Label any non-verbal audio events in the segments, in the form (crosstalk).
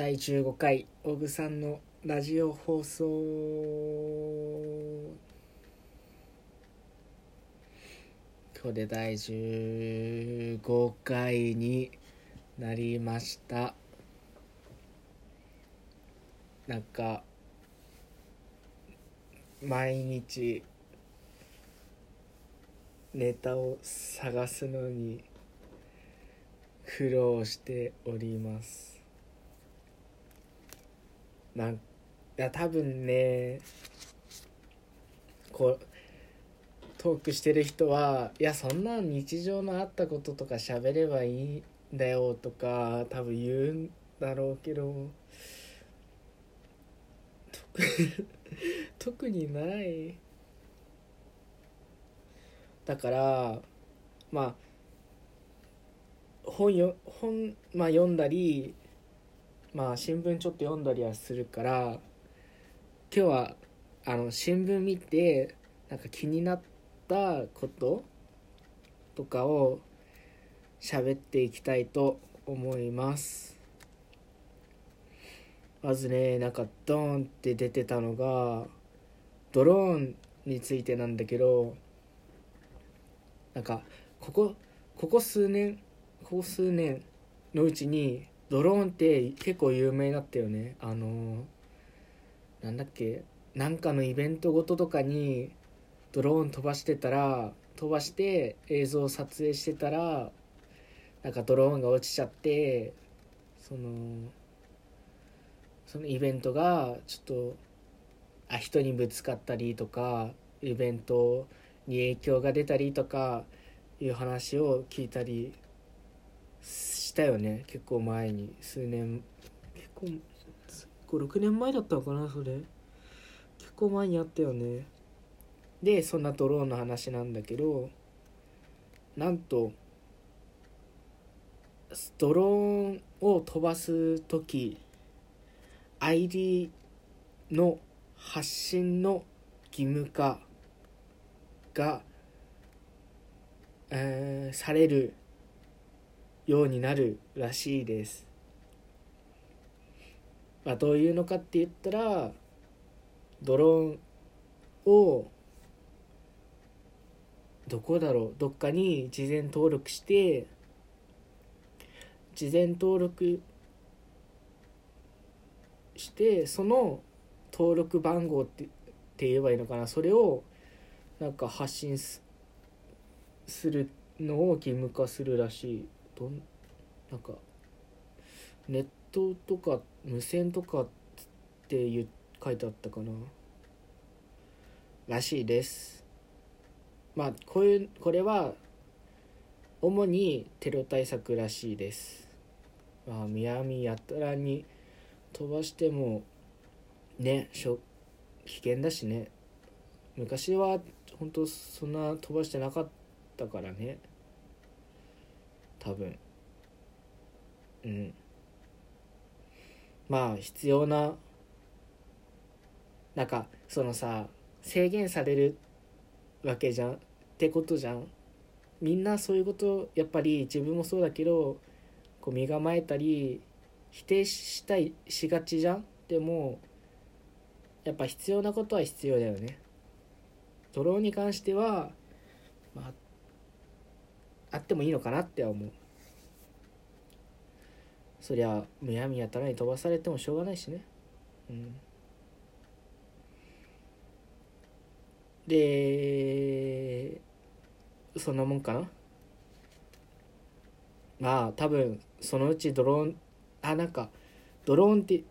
第15回オグさんのラジオ放送。今日で第15回になりました。なんか毎日ネタを探すのに苦労しております。なんいや多分ねこうトークしてる人はいやそんな日常のあったこととか喋ればいいんだよとか多分言うんだろうけど特 (laughs) 特にない。だからまあ本よ本、まあ、読んだりまあ新聞ちょっと読んだりはするから今日はあの新聞見てなんか気になったこととかを喋っていきたいと思います。まずねなんかドーンって出てたのがドローンについてなんだけどなんかここここ数年ここ数年のうちにドローンって結構有名になったよね。あのなんだっけ？なんかのイベントごととかにドローン飛ばしてたら飛ばして映像を撮影してたらなんかドローンが落ちちゃってそのそのイベントがちょっとあ人にぶつかったりとかイベントに影響が出たりとかいう話を聞いたりしたよね。結構前に。数年。結構56年前だったのかなそれ。結構前にあったよね。でそんなドローンの話なんだけどなんとドローンを飛ばす時 ID の発信の義務化が、えー、されるようになるらしいです。まあ、どういうのかって言ったらドローンをどこだろうどっかに事前登録して事前登録してその登録番号ってって言えばいいのかな？それをなんか発信するのを義務化するらしいどんなんかネットとか無線とかっていう書いてあったかな。らしいです。まあこういうこれは主にテロ対策らしいです。まあむやみやたらに飛ばしてもねしょ危険だしね。昔は本当そんな飛ばしてなかったからね。多分。うん。まあ必要ななんかそのさ制限されるわけじゃんってことじゃん。みんなそういうことやっぱり自分もそうだけどこう身構えたり否定したいしがちじゃん。でもやっぱ必要なことは必要だよね。ドローンに関してはまああってもいいのかなって思う。そりゃむやみやたらに飛ばされてもしょうがないしね。うん。でそんなもんかな。まあ多分そのうちドローンあなんかドローンって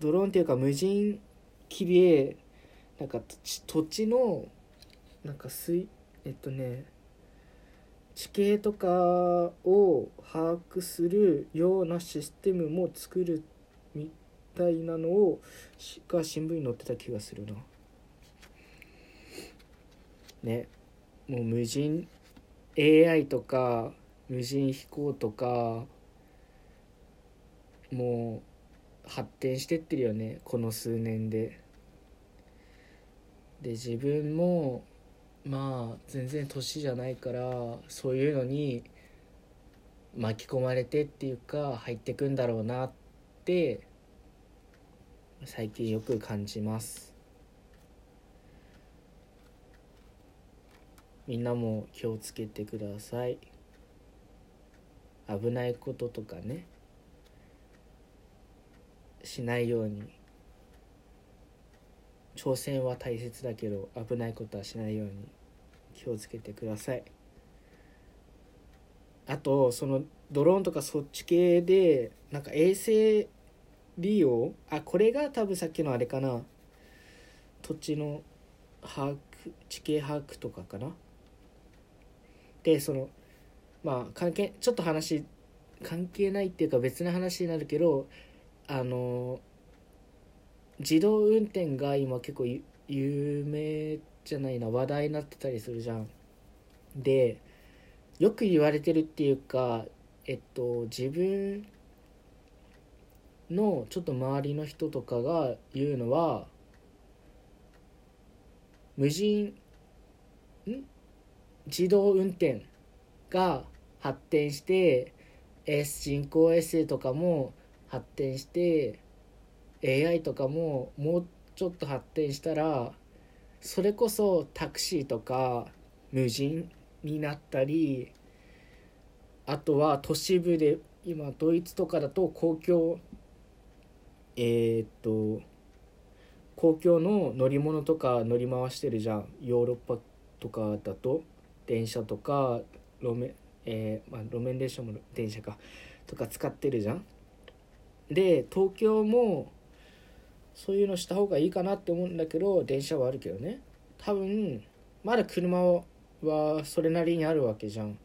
ドローンっていうか無人機でなんか土地のなんか水えっとね地形とかを把握するようなシステムも作るみたいなのをが新聞に載ってた気がするな。ねもう無人 AI とか無人飛行とかもう発展してってるよねこの数年で。で自分もまあ全然年じゃないからそういうのに巻き込まれてっていうか入ってくんだろうなって最近よく感じます。みんなも気をつけてください。危ないこととかねしないように挑戦は大切だけど危ないことはしないように気をつけてください。あとそのドローンとかそっち系でなんか衛星利用？あこれが多分さっきのあれかな。土地の把握地形把握とかかな。でそのまあ関係ちょっと話関係ないっていうか別の話になるけどあの自動運転が今結構有名じゃないな話題になってたりするじゃん。でよく言われてるっていうかえっと自分のちょっと周りの人とかが言うのは無人ん？自動運転が発展して S 人工衛星とかも発展して AI とかももうちょっと発展したらそれこそタクシーとか無人になったりあとは都市部で今ドイツとかだと公共えー、っと公共の乗り物とか乗り回してるじゃん。ヨーロッパとかだと電車とか路面えー、まあ、路面電車も電車かとか使ってるじゃん。で東京もそういうのした方がいいかなって思うんだけど電車はあるけどね。多分まだ車はそれなりにあるわけじゃん。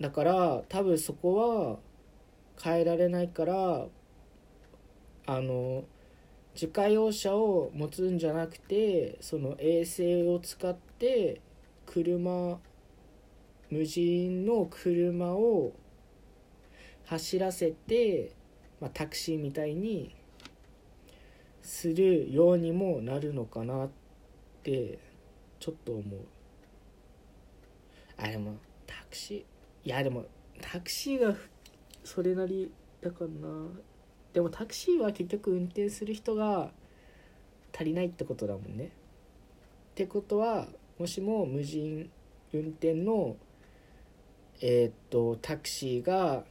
だから多分そこは変えられないからあの自家用車を持つんじゃなくてその衛星を使って車無人の車を走らせて、まあ、タクシーみたいにするようにもなるのかなってちょっと思う。あでもタクシー。いやでもタクシーがそれなりだからな。でもタクシーは結局運転する人が足りないってことだもんね。ってことはもしも無人運転のえー、っとタクシーが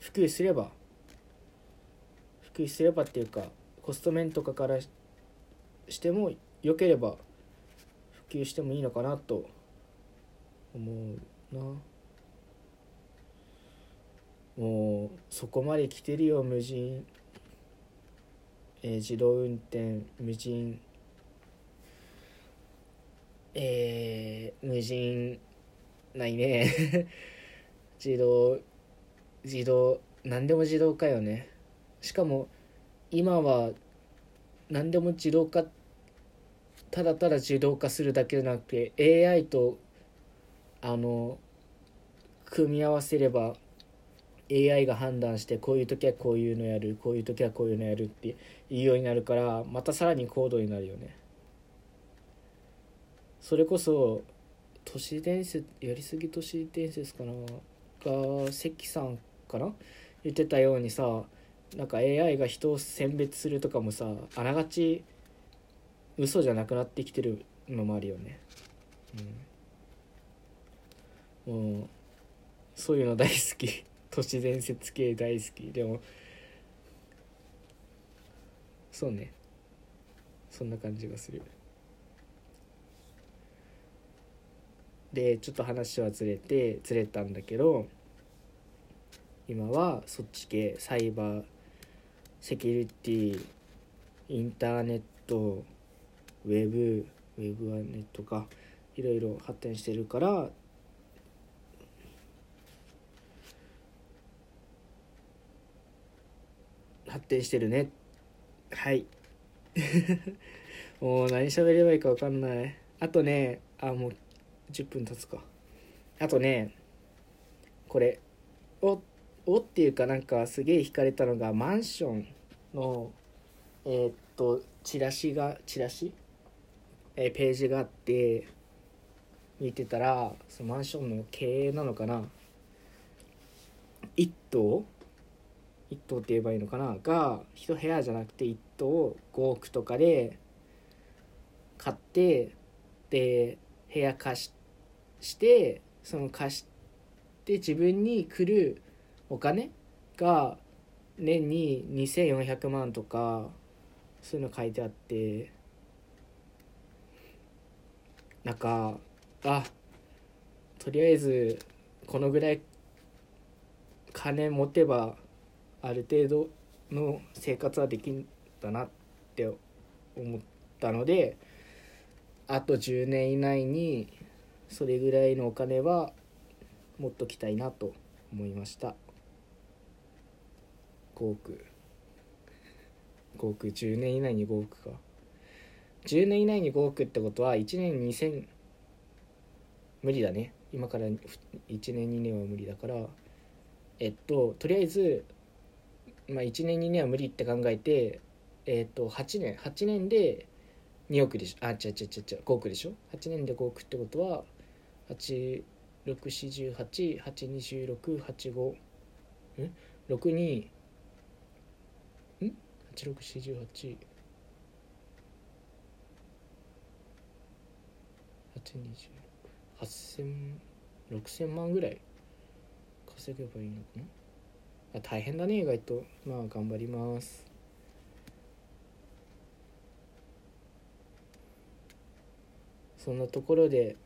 普及すれば普及すればっていうかコスト面とかからしても良ければ普及してもいいのかなと思うな。もうそこまで来てるよ無人、えー、自動運転無人。えー、無人ないね。(laughs) 自動自動何でも自動化よね。しかも今は何でも自動化ただただ自動化するだけじゃなくて AI とあの組み合わせれば AI が判断してこういう時はこういうのやるこういう時はこういうのやるっていうようになるからまたさらに高度になるよね。それこそ都市伝説やりすぎ都市伝説かな？が関さんかな？言ってたようにさなんか AI が人を選別するとかもさあながち嘘じゃなくなってきてるのもあるよね。うん。もうそういうの大好き。(laughs) 都市伝説系大好き。でもそうね。そんな感じがする。でちょっと話はずれてずれたんだけど今はそっち系。サイバーセキュリティインターネットウェブウェブはネットかいろいろ発展してるから発展してるね。はい。(laughs) もう何喋ればいいか分かんない。あとねあもう10分経つか。あとねこれおおっていうかなんかすげえ惹かれたのがマンションのえー、っとチラシがチラシ？えー、ページがあって見てたらそのマンションの経営なのかな？1棟？1棟って言えばいいのかな？が1部屋じゃなくて1棟5億とかで買ってで部屋貸ししてその貸して自分に来るお金が年に2400万とかそういうの書いてあってなんかあとりあえずこのぐらい金持てばある程度の生活はできんだなって思ったのであと10年以内にそれぐらいのお金は持っときたいなと思いました。5億5億10年以内に5億か。10年以内に5億ってことは1年2000無理だね。今から1年2年は無理だから。えっととりあえずまあ1年2年は無理って考えてえっと8年8年で2億でしょ。あ違う違う違う違う5億でしょ。8年で5億ってことは8648826858ん62 8648 8000 6000万ぐらい稼げばいいのかな？あ大変だね意外と。まあ頑張ります。そんなところで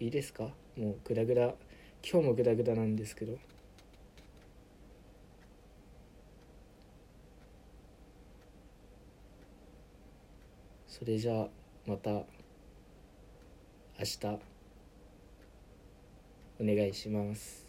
いいですか？もうグダグダ。今日もグダグダなんですけど。それじゃあまた明日お願いします。